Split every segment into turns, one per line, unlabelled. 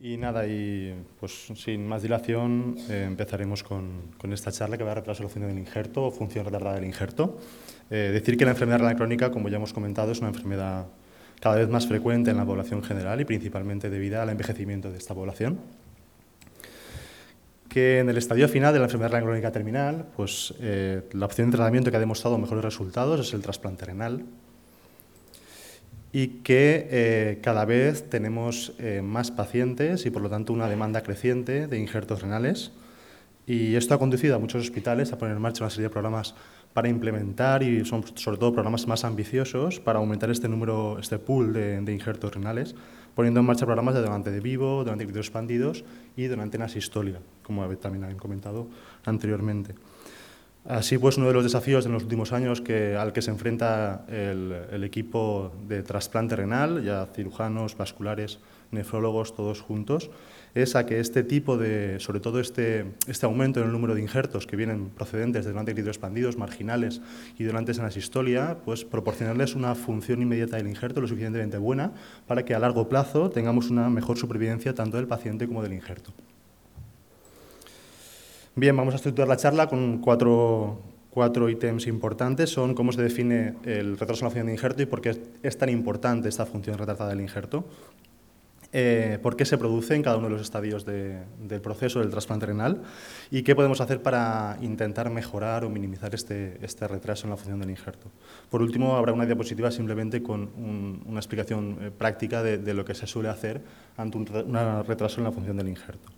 Y nada, y pues sin más dilación eh, empezaremos con, con, esta charla que va a retrasar la función del injerto o función retardada del injerto. Eh, decir que la enfermedad renal crónica, como ya hemos comentado, es una enfermedad cada vez más frecuente en la población general y principalmente debido al envejecimiento de esta población. Que en el estadio final de la enfermedad renal crónica terminal, pues eh, la opción de tratamiento que ha demostrado mejores resultados es el trasplante renal, y que eh, cada vez tenemos eh, más pacientes y por lo tanto una demanda creciente de injertos renales. Y esto ha conducido a muchos hospitales a poner en marcha una serie de programas para implementar y son sobre todo programas más ambiciosos para aumentar este número, este pool de, injertos renales, poniendo en marcha programas de donante de vivo, donante de expandidos y donante en asistolia, como también han comentado anteriormente. Así pues, uno de los desafíos de los últimos años que, al que se enfrenta el, equipo de trasplante renal, ya cirujanos, vasculares, nefrólogos, todos juntos, es a que este tipo de, sobre todo este, este aumento en el número de injertos que vienen procedentes de donantes expandidos, marginales y donantes en la sistolia, pues proporcionarles una función inmediata del injerto lo suficientemente buena para que a largo plazo tengamos una mejor supervivencia tanto del paciente como del injerto. Bien, vamos a estructurar la charla con cuatro, cuatro ítems importantes. Son cómo se define el retraso en la función de injerto y por qué es tan importante esta función retrasada del injerto. Eh, por qué se produce en cada uno de los estadios del proceso del trasplante renal y qué podemos hacer para intentar mejorar o minimizar este, este retraso en la función del injerto. Por último, habrá una diapositiva simplemente con una explicación eh, práctica de, lo que se suele hacer ante un retraso en la función del injerto.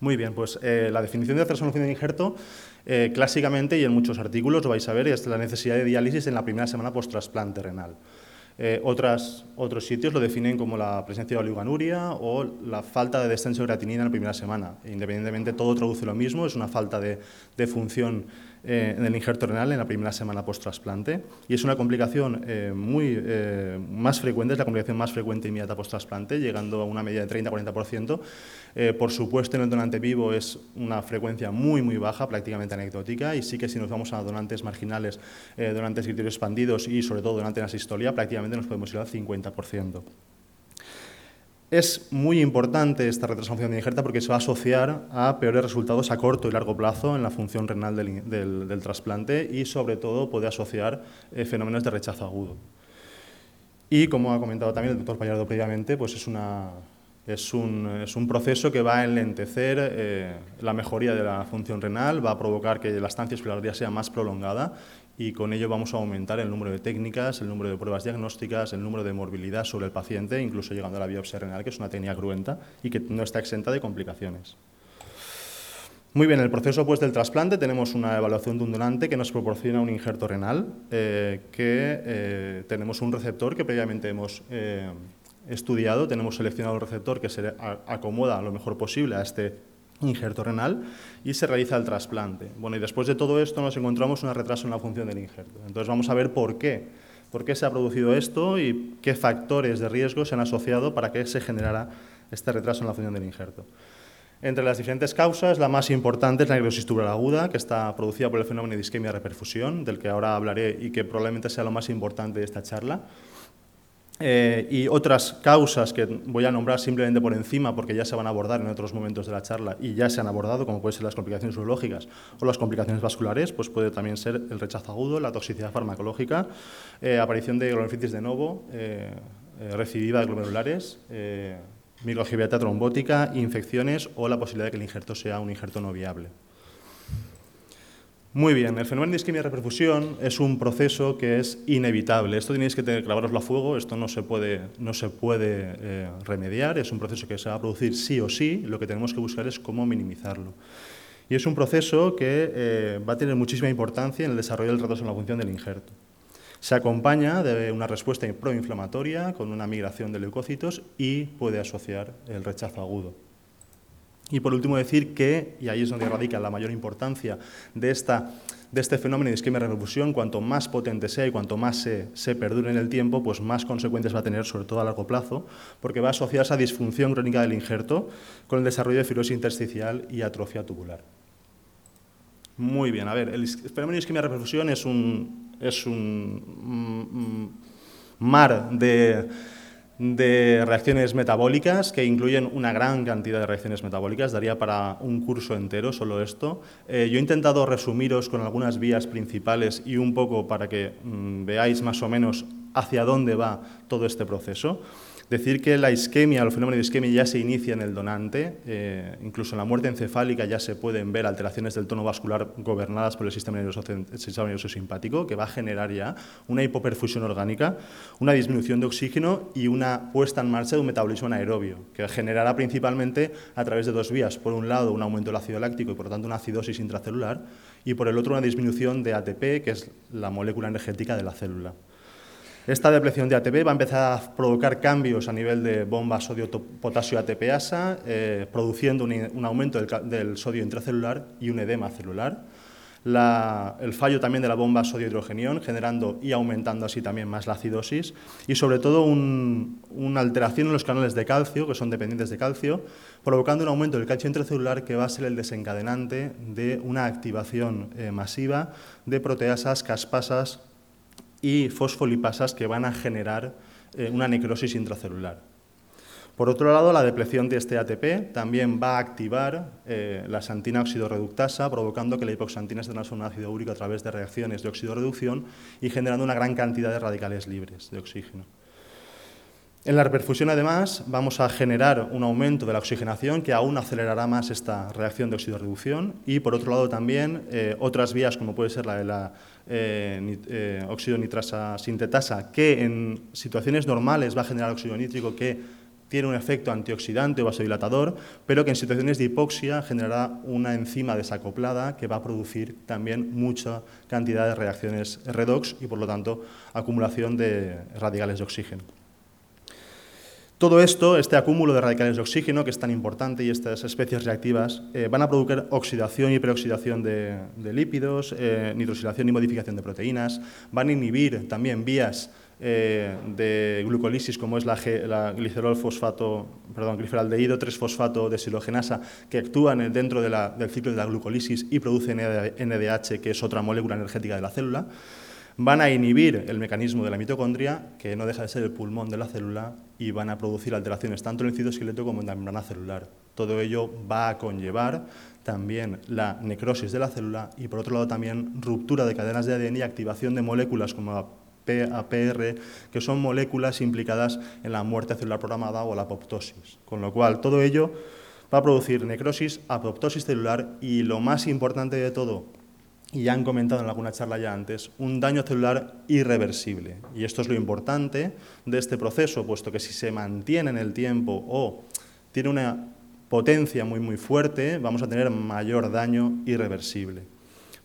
Muy bien, pues eh, la definición de función de injerto, eh, clásicamente y en muchos artículos lo vais a ver, es la necesidad de diálisis en la primera semana post-trasplante renal. Eh, otras, otros sitios lo definen como la presencia de oligoanuria o la falta de descenso de creatinina en la primera semana. Independientemente, todo traduce lo mismo, es una falta de, de función eh, en el injerto renal en la primera semana post-trasplante y es una complicación eh, muy, eh, más frecuente, es la complicación más frecuente inmediata post-trasplante, llegando a una media de 30-40%. por supuesto, en el donante vivo es una frecuencia muy, muy baja, prácticamente anecdótica, y sí que si nos vamos a donantes marginales, donantes criterios expandidos y sobre todo donantes en asistolia, prácticamente nos podemos ir al 50%. Es muy importante esta retransformación de injerta porque se va a asociar a peores resultados a corto y largo plazo en la función renal del, trasplante y sobre todo puede asociar eh, fenómenos de rechazo agudo. Y como ha comentado también el doctor Pallardo previamente, pues es un proceso que va a enlentecer eh, la mejoría de la función renal, va a provocar que la estancia hospitalaria sea más prolongada y con ello vamos a aumentar el número de técnicas, el número de pruebas diagnósticas, el número de morbilidad sobre el paciente, incluso llegando a la biopsia renal, que es una técnica cruenta y que no está exenta de complicaciones. Muy bien, en el proceso pues, del trasplante tenemos una evaluación de un donante que nos proporciona un injerto renal, eh, que eh, tenemos un receptor que previamente hemos eh, estudiado, tenemos seleccionado el receptor que se acomoda lo mejor posible a este injerto renal y se realiza el trasplante. Bueno, y después de todo esto nos encontramos un retraso en la función del injerto. Entonces vamos a ver por qué. ¿Por qué se ha producido esto y qué factores de riesgo se han asociado para que se generara este retraso en la función del injerto? Entre las diferentes causas, la más importante es la necrosis tubular aguda, que está producida por el fenómeno de isquemia reperfusión, del que ahora hablaré y que probablemente sea lo más importante de esta charla. Eh, y otras causas que voy a nombrar simplemente por encima porque ya se van a abordar en otros momentos de la charla y ya se han abordado, como pueden ser las complicaciones urológicas o las complicaciones vasculares, pues puede también ser el rechazo agudo, la toxicidad farmacológica, eh, aparición de glomerulitis de novo, eh, recidiva de glomerulares, microangiopatía trombótica, infecciones o la posibilidad de que el injerto sea un injerto no viable. Muy bien, el fenómeno de isquemia reperfusión es un proceso que es inevitable. Esto tenéis que clavaroslo a fuego, esto no se puede, no se puede eh, remediar, es un proceso que se va a producir sí o sí, lo que tenemos que buscar es cómo minimizarlo. Y es un proceso que eh, va a tener muchísima importancia en el desarrollo del retraso en la función del injerto. Se acompaña de una respuesta proinflamatoria con una migración de leucocitos y puede asociar el rechazo agudo. Y por último decir que, y ahí es donde radica la mayor importancia de, esta, de este fenómeno de isquemia reperfusión, cuanto más potente sea y cuanto más se, perdure en el tiempo, pues más consecuencias va a tener, sobre todo a largo plazo, porque va a asociarse a disfunción crónica del injerto con el desarrollo de fibrosis intersticial y atrofia tubular. Muy bien, a ver, el fenómeno de isquemia reperfusión es un, es un mar de de reacciones metabólicas que incluyen una gran cantidad de reacciones metabólicas, daría para un curso entero solo esto. Eh, yo he intentado resumiros con algunas vías principales y un poco para que mm, veáis más o menos hacia dónde va todo este proceso. Decir que la isquemia, el fenómeno de isquemia ya se inicia en el donante, eh, incluso en la muerte encefálica ya se pueden ver alteraciones del tono vascular gobernadas por el sistema nervioso, nervioso simpático, que va a generar ya una hipoperfusión orgánica, una disminución de oxígeno y una puesta en marcha de un metabolismo anaerobio, que generará principalmente a través de dos vías. Por un lado, un aumento del ácido láctico y por lo tanto una acidosis intracelular, y por el otro, una disminución de ATP, que es la molécula energética de la célula. Esta depleción de ATP va a empezar a provocar cambios a nivel de bomba sodio-potasio ATPasa, eh, produciendo un, aumento del, sodio intracelular y un edema celular. el fallo también de la bomba sodio-hidrogenión, generando y aumentando así también más la acidosis, y sobre todo una alteración en los canales de calcio, que son dependientes de calcio, provocando un aumento del calcio intracelular que va a ser el desencadenante de una activación eh, masiva de proteasas caspasas y fosfolipasas que van a generar eh, una necrosis intracelular. Por otro lado, la depleción de este ATP también va a activar eh, la santina oxidorreductasa, provocando que la hipoxantina se transforme en ácido úrico a través de reacciones de oxidorreducción y generando una gran cantidad de radicales libres de oxígeno. En la reperfusión, además, vamos a generar un aumento de la oxigenación que aún acelerará más esta reacción de oxidorreducción y, por otro lado, también eh, otras vías, como puede ser la de la eh, eh, óxido nitrasa sintetasa, que en situaciones normales va a generar óxido nítrico que tiene un efecto antioxidante o vasodilatador, pero que en situaciones de hipoxia generará una enzima desacoplada que va a producir también mucha cantidad de reacciones redox y, por lo tanto, acumulación de radicales de oxígeno. Todo esto, este acúmulo de radicales de oxígeno, que es tan importante, y estas especies reactivas, eh, van a producir oxidación y preoxidación de, lípidos, eh, y modificación de proteínas, van a inhibir también vías eh, de glucolisis, como es la, glicerol fosfato, perdón, gliceraldehído 3-fosfato desilogenasa, que actúan dentro del ciclo de la glucolisis y producen NDH, que es otra molécula energética de la célula van a inhibir el mecanismo de la mitocondria, que no deja de ser el pulmón de la célula, y van a producir alteraciones tanto en el citoesqueleto como en la membrana celular. Todo ello va a conllevar también la necrosis de la célula y, por otro lado, también ruptura de cadenas de ADN y activación de moléculas como APR, que son moléculas implicadas en la muerte celular programada o la apoptosis. Con lo cual, todo ello va a producir necrosis, apoptosis celular y, lo más importante de todo, y han comentado en alguna charla ya antes, un daño celular irreversible. Y esto es lo importante de este proceso, puesto que si se mantiene en el tiempo o tiene una potencia muy muy fuerte, vamos a tener mayor daño irreversible.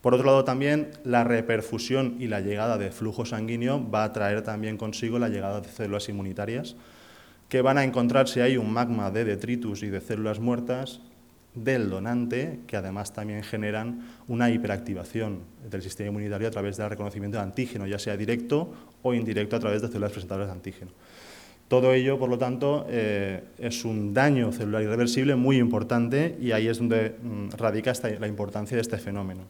Por otro lado, también la reperfusión y la llegada de flujo sanguíneo va a traer también consigo la llegada de células inmunitarias que van a encontrarse ahí un magma de detritus y de células muertas del donante, que además también generan una hiperactivación del sistema inmunitario a través del reconocimiento de antígeno, ya sea directo o indirecto a través de células presentadoras de antígeno. Todo ello, por lo tanto, eh, es un daño celular irreversible muy importante y ahí es donde mm, radica la importancia de este fenómeno.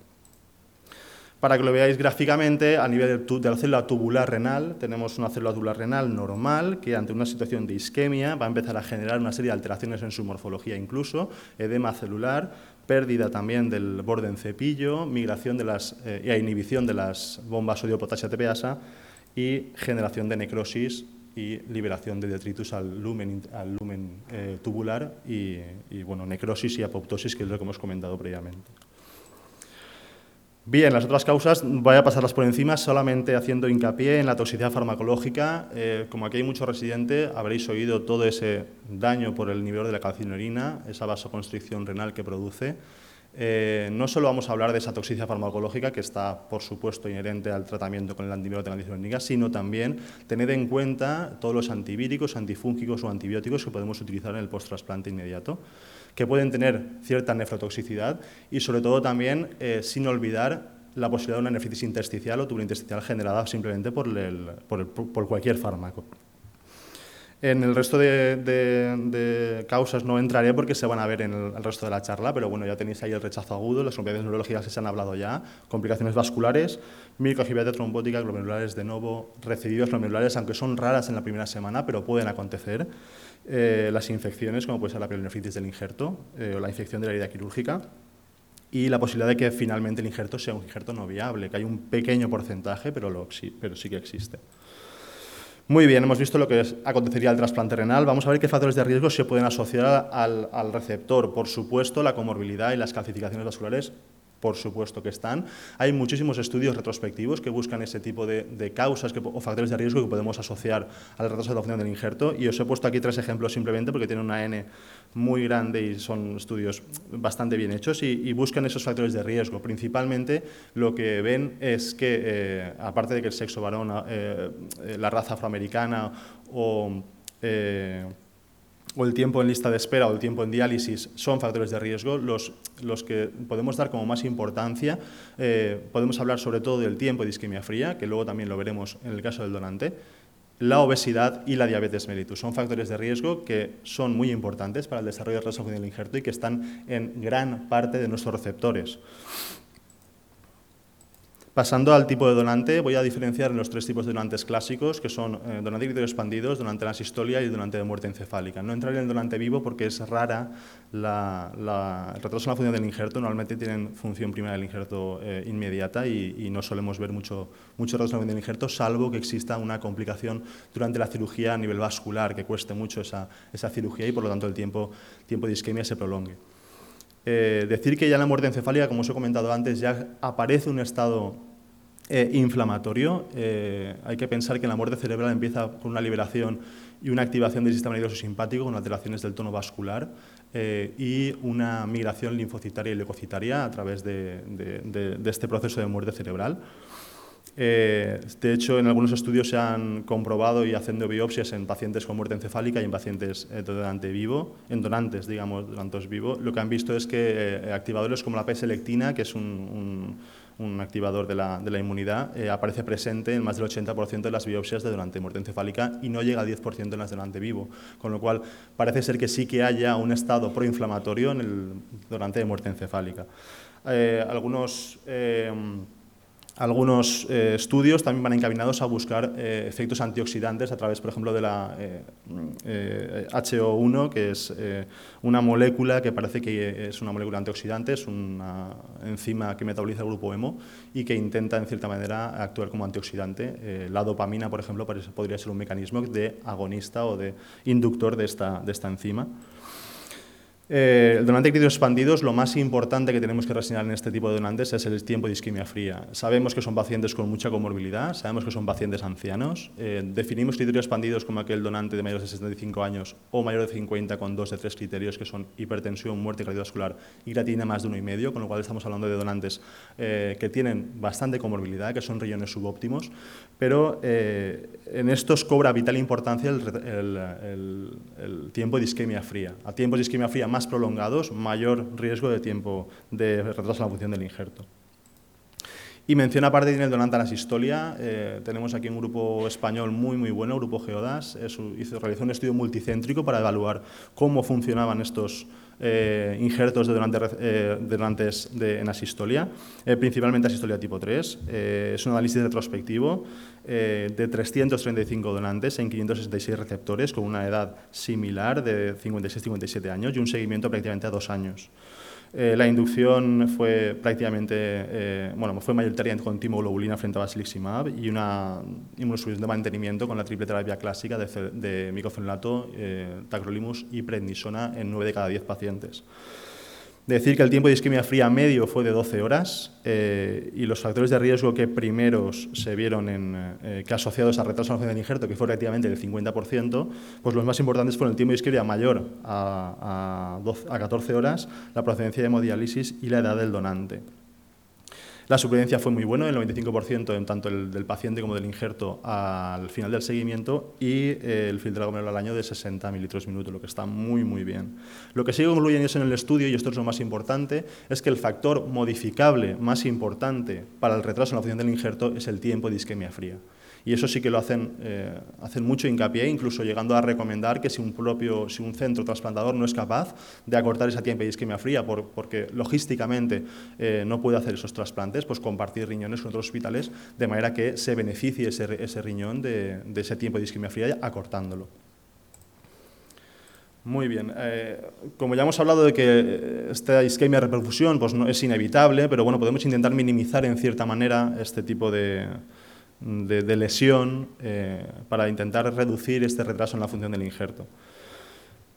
Para que lo veáis gráficamente, a nivel de la célula tubular renal, tenemos una célula tubular renal normal que ante una situación de isquemia va a empezar a generar una serie de alteraciones en su morfología incluso, edema celular, pérdida también del borde en cepillo, migración de las, eh, inhibición de las bombas sodio-potasio ATPasa y generación de necrosis y liberación de detritus al lumen, al lumen eh, tubular y, y bueno, necrosis y apoptosis, que es lo que hemos comentado previamente. Bien, las otras causas voy a pasarlas por encima solamente haciendo hincapié en la toxicidad farmacológica. Eh, como aquí hay mucho residente, habréis oído todo ese daño por el nivel de la calcinorina, esa vasoconstricción renal que produce. Eh, no solo vamos a hablar de esa toxicidad farmacológica, que está, por supuesto, inherente al tratamiento con el antibiótico de la sino también tener en cuenta todos los antivíricos, antifúngicos o antibióticos que podemos utilizar en el post-trasplante inmediato que pueden tener cierta nefrotoxicidad y sobre todo también eh, sin olvidar la posibilidad de una nefritis intersticial o tubular intersticial generada simplemente por, por, cualquier fármaco. En el resto de, causas no entraré porque se van a ver en el, resto de la charla, pero bueno, ya tenéis ahí el rechazo agudo, las complicaciones neurológicas que se han hablado ya, complicaciones vasculares, microangiopatía trombótica, glomerulares de nuevo, recidivas glomerulares, aunque son raras en la primera semana, pero pueden acontecer. Eh, las infecciones, como puede ser la pielonefritis del injerto eh, o la infección de la herida quirúrgica, y la posibilidad de que finalmente el injerto sea un injerto no viable, que hay un pequeño porcentaje, pero, pero sí que existe. Muy bien, hemos visto lo que acontecería al trasplante renal. Vamos a ver qué factores de riesgo se pueden asociar al, receptor. Por supuesto, la comorbilidad y las calcificaciones vasculares por supuesto que están. Hay muchísimos estudios retrospectivos que buscan ese tipo de, causas o factores de riesgo que podemos asociar al retraso de la del injerto y os he puesto aquí tres ejemplos simplemente porque tienen una N muy grande y son estudios bastante bien hechos y, buscan esos factores de riesgo. Principalmente lo que ven es que, eh, aparte de que el sexo varón, eh, eh, la raza afroamericana o o el tiempo en lista de espera o el tiempo en diálisis son factores de riesgo, los, los que podemos dar como más importancia, eh, podemos hablar sobre todo del tiempo de isquemia fría, que luego también lo veremos en el caso del donante, la obesidad y la diabetes mellitus. Son factores de riesgo que son muy importantes para el desarrollo de resolución del injerto y que están en gran parte de nuestros receptores. Pasando al tipo de donante, voy a diferenciar en los tres tipos de donantes clásicos, que son eh, donante de expandidos, donante de la asistolia y donante de muerte encefálica. No entraré en el donante vivo porque es rara la, retraso en la función del injerto. Normalmente tienen función primaria del injerto eh, inmediata y, no solemos ver mucho, mucho retraso la del injerto, salvo que exista una complicación durante la cirugía a nivel vascular, que cueste mucho esa, esa cirugía y por lo tanto el tiempo, tiempo de isquemia se prolongue. Eh, decir que ya en la muerte encefálica, como os he comentado antes, ya aparece un estado eh, inflamatorio. Eh, hay que pensar que la muerte cerebral empieza con una liberación y una activación del sistema nervioso simpático con alteraciones del tono vascular y una migración linfocitaria y leucocitaria a través de, este proceso de muerte cerebral. De hecho, en algunos estudios se han comprobado y haciendo biopsias en pacientes con muerte encefálica y en pacientes donante vivo, en donantes, digamos, donantes vivo, lo que han visto es que activadores como la P-selectina, que es un un activador de la, de la inmunidad, eh, aparece presente en más del 80% de las biopsias de donante muerte encefálica y no llega al 10% en las de donante vivo, con lo cual parece ser que sí que haya un estado proinflamatorio en el donante de muerte encefálica. Eh, algunos eh, algunos eh, estudios también van encaminados a buscar eh, efectos antioxidantes a través, por ejemplo, de la HO1, eh, que es una molécula que parece que es una molécula antioxidante, es una enzima que metaboliza el grupo hemo y que intenta, en cierta manera, actuar como antioxidante. la dopamina, por ejemplo, podría ser un mecanismo de agonista o de inductor de esta, de esta enzima. Eh, el donante de expandidos, lo más importante que tenemos que reseñar en este tipo de donantes es el tiempo de isquemia fría. Sabemos que son pacientes con mucha comorbilidad, sabemos que son pacientes ancianos. Eh, definimos criterios expandidos como aquel donante de mayores de 65 años o mayor de 50 con dos de tres criterios que son hipertensión, muerte cardiovascular y creatina más de uno y medio, con lo cual estamos hablando de donantes eh, que tienen bastante comorbilidad, que son riñones subóptimos, pero en estos cobra vital importancia el, el tiempo de isquemia fría. A tiempos de isquemia fría más prolongados, mayor riesgo de tiempo de retraso en la función del injerto. Y menciona aparte tiene el donante a la sistolia. Eh, tenemos aquí un grupo español muy muy bueno, Grupo Geodas. hizo, realizó un estudio multicéntrico para evaluar cómo funcionaban estos eh, injertos de, eh, donantes de, en asistolia, principalmente asistolia tipo 3. es un análisis retrospectivo de 335 donantes en 566 receptores con una edad similar de 56-57 años y un seguimiento prácticamente a dos años. Eh, la inducción fue prácticamente, eh, bueno, fue mayoritaria con timoglobulina frente a basiliximab y una inmunosupresión de mantenimiento con la triple terapia clásica de, de eh, tacrolimus y prednisona en 9 de cada 10 pacientes decir que el tiempo de isquemia fría medio fue de 12 horas eh, y los factores de riesgo que primeros se vieron en, eh, que asociados a retraso en del injerto, que fue relativamente del 50%, pues los más importantes fueron el tiempo de isquemia mayor a, a 14 horas, la procedencia de hemodiálisis y la edad del donante. La supervivencia fue muy buena, el 95% en tanto el, del paciente como del injerto al final del seguimiento y eh, el filtrado glomerular al año de 60 mililitros minuto, lo que está muy, muy bien. Lo que sigue concluyendo en el estudio, y esto es lo más importante, es que el factor modificable más importante para el retraso en la función del injerto es el tiempo de isquemia fría. Y eso sí que lo hacen, eh, hacen mucho hincapié, incluso llegando a recomendar que si un, propio, si un centro trasplantador no es capaz de acortar esa tiempo de isquemia fría porque logísticamente eh, no puede hacer esos trasplantes, pues compartir riñones con otros hospitales de manera que se beneficie ese, ese riñón de, de ese tiempo de isquemia fría acortándolo. Muy bien. Eh, como ya hemos hablado de que esta isquemia reperfusión pues no es inevitable, pero bueno, podemos intentar minimizar en cierta manera este tipo de, de, lesión eh, para intentar reducir este retraso en la función del injerto.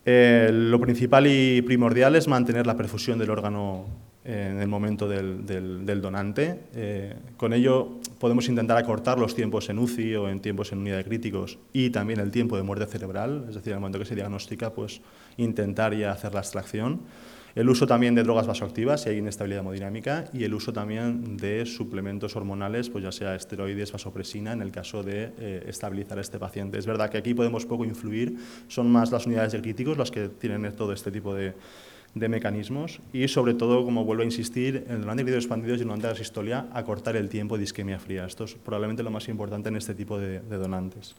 Eh, lo principal y primordial es mantener la perfusión del órgano en el momento del, del, donante. Eh, con ello podemos intentar acortar los tiempos en UCI o en tiempos en unidad de críticos y también el tiempo de muerte cerebral, es decir, en el momento que se diagnostica, pues intentar ya hacer la extracción. El uso también de drogas vasoactivas si hay inestabilidad hemodinámica y el uso también de suplementos hormonales, pues ya sea esteroides, vasopresina, en el caso de eh, estabilizar a este paciente. Es verdad que aquí podemos poco influir, son más las unidades de críticos las que tienen todo este tipo de, mecanismos y sobre todo, como vuelvo a insistir, en el donante de expandidos y el donante de asistolia, acortar el tiempo de isquemia fría. Esto es probablemente lo más importante en este tipo de donantes.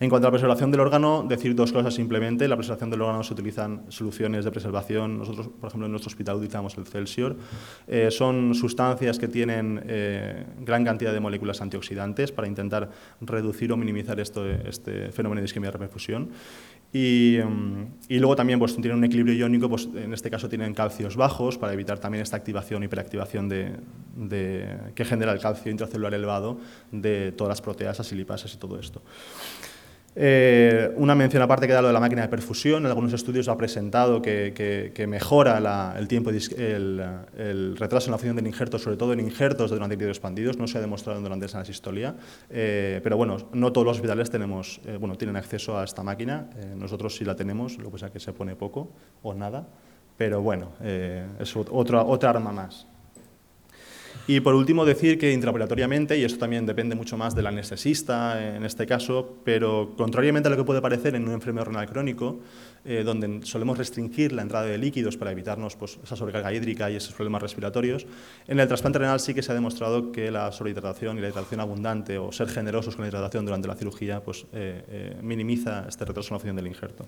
En cuanto a la preservación del órgano, decir dos cosas simplemente. En la preservación del órgano se utilizan soluciones de preservación. Nosotros, por ejemplo, en nuestro hospital utilizamos el Celsior. Eh, son sustancias que tienen eh, gran cantidad de moléculas antioxidantes para intentar reducir o minimizar esto, este fenómeno de isquemia de reperfusión. Y, mm, y, luego también pues, tienen un equilibrio iónico, pues, en este caso tienen calcios bajos para evitar también esta activación, hiperactivación de, de, que genera el calcio intracelular elevado de todas las proteasas y lipasas y todo esto. Eh, una mención aparte que da lo de la máquina de perfusión. En algunos estudios ha presentado que, mejora el tiempo, el, retraso en la función del injerto, sobre todo en injertos de donantes expandidos. No se ha demostrado en la sistolia, eh, pero bueno, no todos los hospitales tenemos, eh, bueno, tienen acceso a esta máquina. nosotros sí la tenemos, lo que pasa es que se pone poco o nada, pero bueno, es otra, otra arma más. Y por último decir que intraoperatoriamente, y esto también depende mucho más del anestesista en este caso, pero contrariamente a lo que puede parecer en un enfermedad renal crónico, eh, donde solemos restringir la entrada de líquidos para evitarnos pues, esa sobrecarga hídrica y esos problemas respiratorios, en el trasplante renal sí que se ha demostrado que la sobrehidratación y la hidratación abundante o ser generosos con la hidratación durante la cirugía pues, eh, eh, minimiza este retraso en la función del injerto.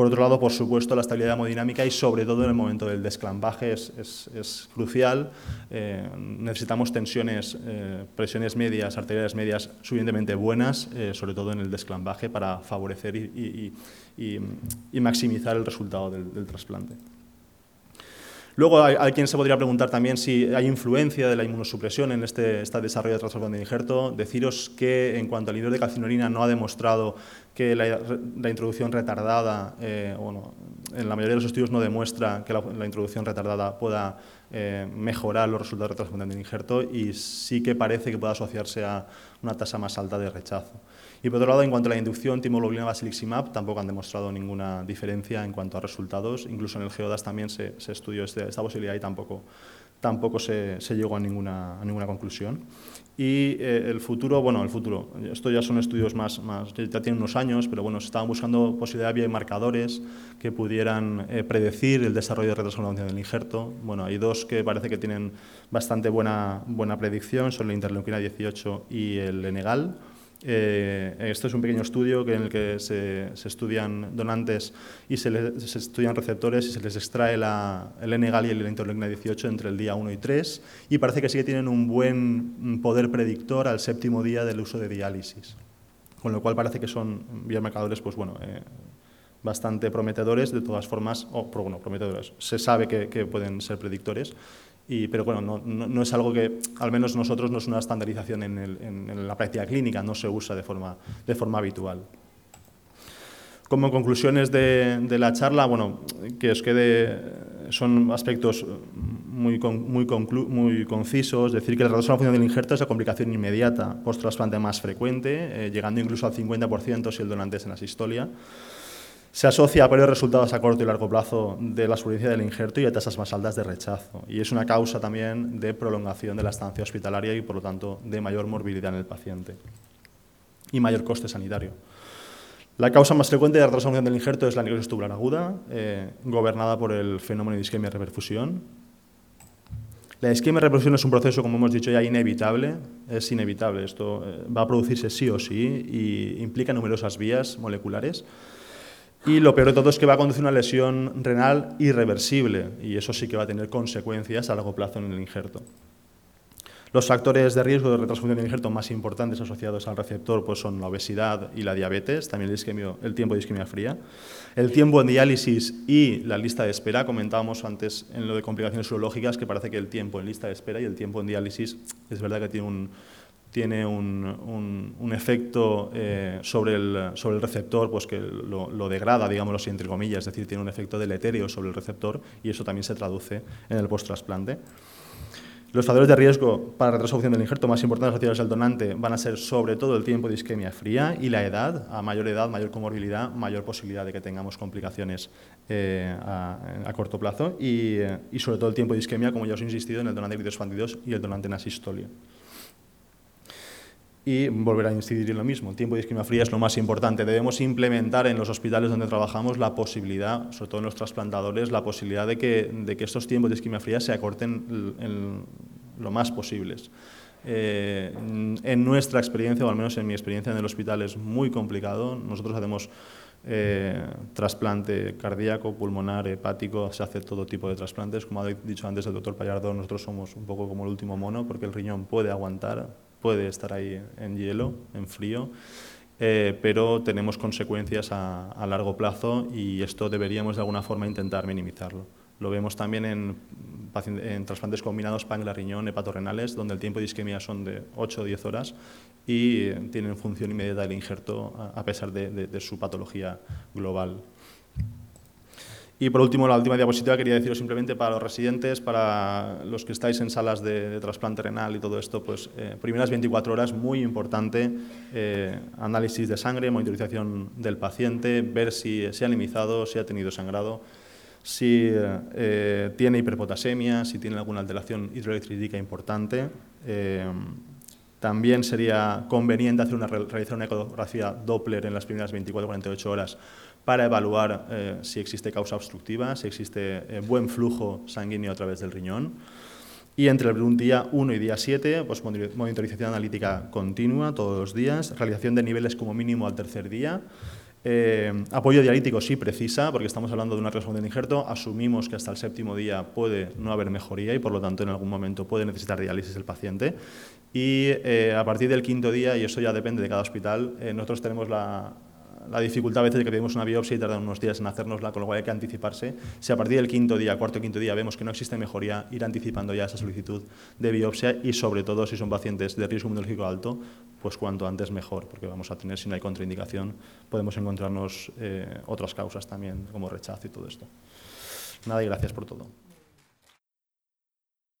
Por otro lado, por supuesto, la estabilidad hemodinámica y sobre todo en el momento del desclambaje es, crucial. Eh, necesitamos tensiones, eh, presiones medias, arteriales medias suficientemente buenas, eh, sobre todo en el desclambaje, para favorecer y, maximizar el resultado del trasplante. Luego hay, quien se podría preguntar también si hay influencia de la inmunosupresión en este, desarrollo de transformación de injerto. Deciros que en cuanto al nivel de calcinorina no ha demostrado que la, introducción retardada, eh, bueno, en la mayoría de los estudios no demuestra que la, introducción retardada pueda eh, mejorar los resultados de transformación de injerto y sí que parece que pueda asociarse a una tasa más alta de rechazo. Y por otro lado, en cuanto a la inducción timoglobulina basiliximab, tampoco han demostrado ninguna diferencia en cuanto a resultados. Incluso en el GEODAS también se, estudió este, esta posibilidad y tampoco, tampoco se, llegó a ninguna, a ninguna conclusión. Y eh, el futuro, bueno, el futuro, esto ya son estudios más, más ya tienen unos años, pero bueno, se estaban buscando posibilidad de marcadores que pudieran eh, predecir el desarrollo de retraso del injerto. Bueno, hay dos que parece que tienen bastante buena, buena predicción, son la interleuquina 18 y el Enegal. Eh, esto es un pequeño estudio en el que se, estudian donantes y se, estudian receptores y se les extrae la, el N-gal y el interleuquina 18 entre el día 1 y 3 y parece que sí que tienen un buen poder predictor al séptimo día del uso de diálisis. Con lo cual parece que son biomarcadores pues, bueno, eh, bastante prometedores, de todas formas, o bueno, prometedores, se sabe que, que pueden ser predictores pero bueno, no, no, es algo que, al menos nosotros, no es una estandarización en, la práctica clínica, no se usa de forma, de forma habitual. Como conclusiones de, de, la charla, bueno, que os quede, son aspectos muy, muy, muy concisos, decir que la reducción de la función del injerto es la complicación inmediata post-trasplante más frecuente, eh, llegando incluso al 50% si el donante es en asistolia. Se asocia a peores resultados a corto y largo plazo de la supervivencia del injerto y a tasas más altas de rechazo. Y es una causa también de prolongación de la estancia hospitalaria y, por lo tanto, de mayor morbilidad en el paciente y mayor coste sanitario. La causa más frecuente de retraso del injerto es la necrosis tubular aguda, eh, gobernada por el fenómeno de isquemia reperfusión. La isquemia reproducción es un proceso, como hemos dicho ya, inevitable, es inevitable, esto eh, va a producirse sí o sí y implica numerosas vías moleculares. Y lo peor de todo es que va a conducir una lesión renal irreversible y eso sí que va a tener consecuencias a largo plazo en el injerto. Los factores de riesgo de retransfusión de injerto más importantes asociados al receptor pues son la obesidad y la diabetes, también el, el tiempo de isquemia fría, el tiempo en diálisis y la lista de espera. Comentábamos antes en lo de complicaciones urológicas que parece que el tiempo en lista de espera y el tiempo en diálisis es verdad que tiene un, tiene un, un, efecto eh, sobre, el, sobre el receptor pues que lo, lo, degrada, digámoslo así, entre comillas, es decir, tiene un efecto deleterio sobre el receptor y eso también se traduce en el post-trasplante. Los factores de riesgo para la del injerto más importantes asociados al donante van a ser sobre todo el tiempo de isquemia fría y la edad. A mayor edad, mayor comorbilidad, mayor posibilidad de que tengamos complicaciones eh, a, corto plazo y, eh, y, sobre todo el tiempo de isquemia, como ya os he insistido, en el donante expandidos y el donante en. Y volver a incidir en lo mismo, el tiempo de isquemia fría es lo más importante. Debemos implementar en los hospitales donde trabajamos la posibilidad, sobre todo en los trasplantadores, la posibilidad de que, de que estos tiempos de isquemia fría se acorten en lo más posibles. Eh, en nuestra experiencia, o al menos en mi experiencia en el hospital, es muy complicado. Nosotros hacemos eh, trasplante cardíaco, pulmonar, hepático, se hace todo tipo de trasplantes. Como ha dicho antes el doctor Payardo, nosotros somos un poco como el último mono porque el riñón puede aguantar puede estar ahí en hielo, en frío, eh, pero tenemos consecuencias a, largo plazo y esto deberíamos de alguna forma intentar minimizarlo. Lo vemos también en, trasplantes combinados pancreas-riñón, hepatorrenales, donde el tiempo de isquemia son de 8 o 10 horas y tienen función inmediata del injerto a pesar de su patología global. Y por último, la última diapositiva quería deciros simplemente para los residentes, para los que estáis en salas de, trasplante renal y todo esto, pues eh, primeras 24 horas, muy importante, eh, análisis de sangre, monitorización del paciente, ver si se ha anemizado, si ha tenido sangrado, si eh, tiene hiperpotasemia, si tiene alguna alteración hidroelectrítica importante. también sería conveniente hacer una, realizar una ecografía Doppler en las primeras 24-48 horas para evaluar eh, si existe causa obstructiva, si existe eh, buen flujo sanguíneo a través del riñón. Y entre el día 1 y día 7, pues monitorización analítica continua todos los días, realización de niveles como mínimo al tercer día, eh, apoyo dialítico sí precisa, porque estamos hablando de una resolución de injerto, asumimos que hasta el séptimo día puede no haber mejoría y por lo tanto en algún momento puede necesitar diálisis el paciente. Y a partir del quinto día, y eso ya depende de cada hospital, nosotros tenemos la, la dificultad a veces de que pedimos una biopsia y tardan unos días en hacérnosla, con lo cual hay que anticiparse. Si a partir del quinto día, cuarto o quinto día vemos que no existe mejoría, ir anticipando ya esa solicitud de biopsia y sobre todo si son pacientes de riesgo inmunológico alto, pues cuanto antes mejor, porque vamos a tener, si no hay contraindicación, podemos encontrarnos eh, otras causas también, como rechazo y todo esto. Nada y gracias por todo.